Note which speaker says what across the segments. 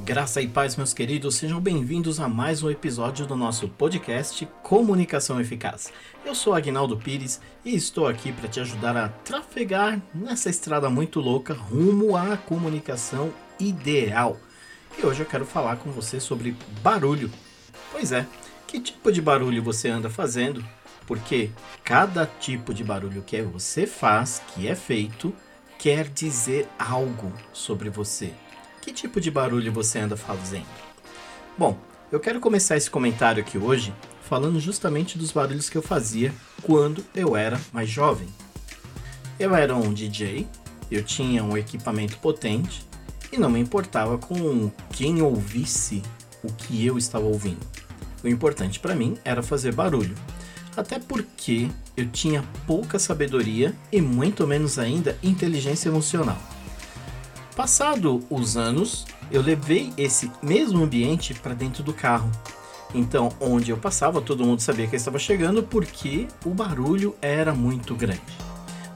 Speaker 1: Graça e paz, meus queridos, sejam bem-vindos a mais um episódio do nosso podcast Comunicação Eficaz. Eu sou Agnaldo Pires e estou aqui para te ajudar a trafegar nessa estrada muito louca rumo à comunicação ideal. E hoje eu quero falar com você sobre barulho. Pois é, que tipo de barulho você anda fazendo? Porque cada tipo de barulho que você faz, que é feito, quer dizer algo sobre você. Que tipo de barulho você anda fazendo? Bom, eu quero começar esse comentário aqui hoje falando justamente dos barulhos que eu fazia quando eu era mais jovem. Eu era um DJ, eu tinha um equipamento potente e não me importava com quem ouvisse o que eu estava ouvindo. O importante para mim era fazer barulho, até porque eu tinha pouca sabedoria e muito menos ainda inteligência emocional. Passado os anos, eu levei esse mesmo ambiente para dentro do carro. Então, onde eu passava, todo mundo sabia que eu estava chegando porque o barulho era muito grande.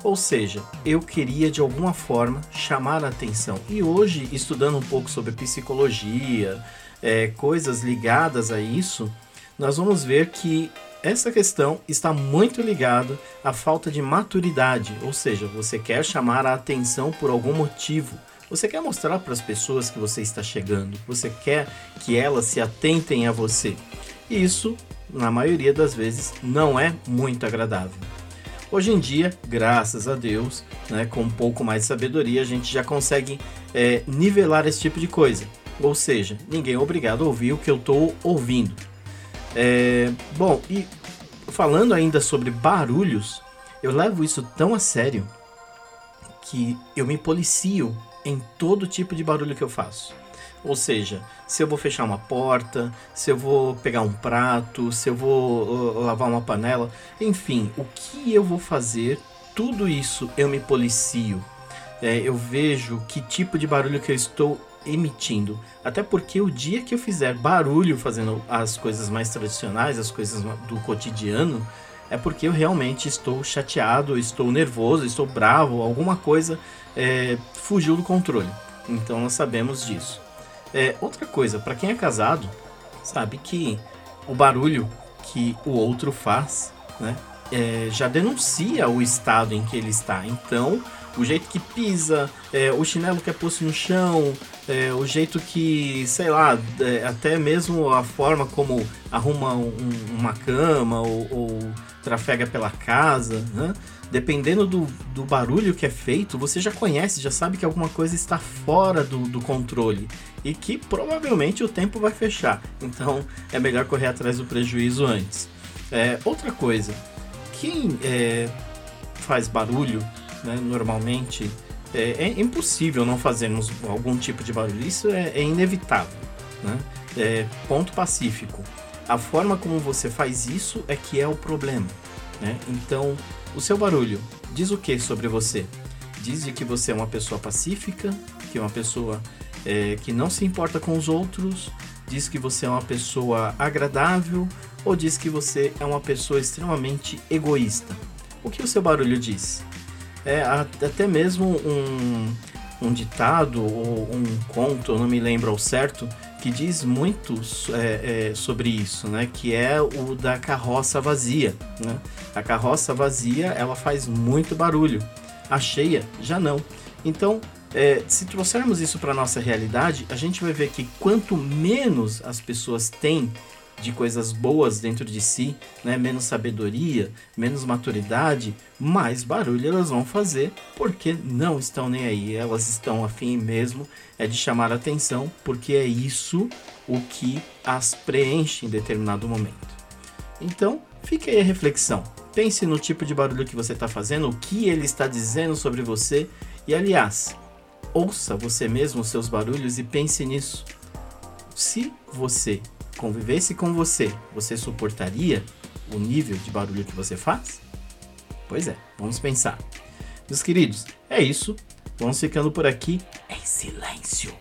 Speaker 1: Ou seja, eu queria de alguma forma chamar a atenção. E hoje, estudando um pouco sobre psicologia, é, coisas ligadas a isso, nós vamos ver que essa questão está muito ligada à falta de maturidade, ou seja, você quer chamar a atenção por algum motivo. Você quer mostrar para as pessoas que você está chegando, você quer que elas se atentem a você. Isso, na maioria das vezes, não é muito agradável. Hoje em dia, graças a Deus, né, com um pouco mais de sabedoria, a gente já consegue é, nivelar esse tipo de coisa. Ou seja, ninguém é obrigado a ouvir o que eu estou ouvindo. É, bom, e falando ainda sobre barulhos, eu levo isso tão a sério que eu me policio em todo tipo de barulho que eu faço. Ou seja, se eu vou fechar uma porta, se eu vou pegar um prato, se eu vou uh, lavar uma panela, enfim, o que eu vou fazer, tudo isso eu me policio. É, eu vejo que tipo de barulho que eu estou emitindo. Até porque o dia que eu fizer barulho fazendo as coisas mais tradicionais, as coisas do cotidiano, é porque eu realmente estou chateado, estou nervoso, estou bravo, alguma coisa é, fugiu do controle. Então nós sabemos disso. É, outra coisa, para quem é casado, sabe que o barulho que o outro faz, né, é, já denuncia o estado em que ele está. Então, o jeito que pisa, é, o chinelo que é posto no chão, é, o jeito que, sei lá, é, até mesmo a forma como arruma um, uma cama ou, ou trafega pela casa, né? dependendo do, do barulho que é feito, você já conhece, já sabe que alguma coisa está fora do, do controle e que provavelmente o tempo vai fechar. Então é melhor correr atrás do prejuízo antes. É, outra coisa, quem é, faz barulho né, normalmente é, é, impossível não fazermos algum tipo de barulho. Isso é, é inevitável. Né? É, ponto pacífico. A forma como você faz isso é que é o problema. Né? Então, o seu barulho diz o que sobre você? Diz que você é uma pessoa pacífica, que é uma pessoa é, que não se importa com os outros, diz que você é uma pessoa agradável ou diz que você é uma pessoa extremamente egoísta? O que o seu barulho diz? É até mesmo um, um ditado ou um conto, eu não me lembro ao certo, que diz muito é, é, sobre isso, né? Que é o da carroça vazia. Né? A carroça vazia ela faz muito barulho, a cheia já não. Então, é, se trouxermos isso para nossa realidade, a gente vai ver que quanto menos as pessoas têm de coisas boas dentro de si, né? menos sabedoria, menos maturidade, mais barulho elas vão fazer porque não estão nem aí. Elas estão afim mesmo é de chamar atenção porque é isso o que as preenche em determinado momento. Então, fique aí a reflexão. Pense no tipo de barulho que você está fazendo, o que ele está dizendo sobre você e, aliás, ouça você mesmo os seus barulhos e pense nisso. Se você convivesse com você, você suportaria o nível de barulho que você faz? Pois é, vamos pensar. Meus queridos, é isso. Vamos ficando por aqui em silêncio.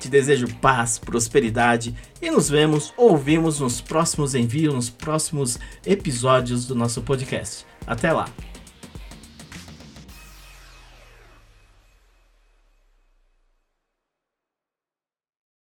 Speaker 1: Te desejo paz, prosperidade e nos vemos, ouvimos nos próximos envios, nos próximos episódios do nosso podcast. Até lá!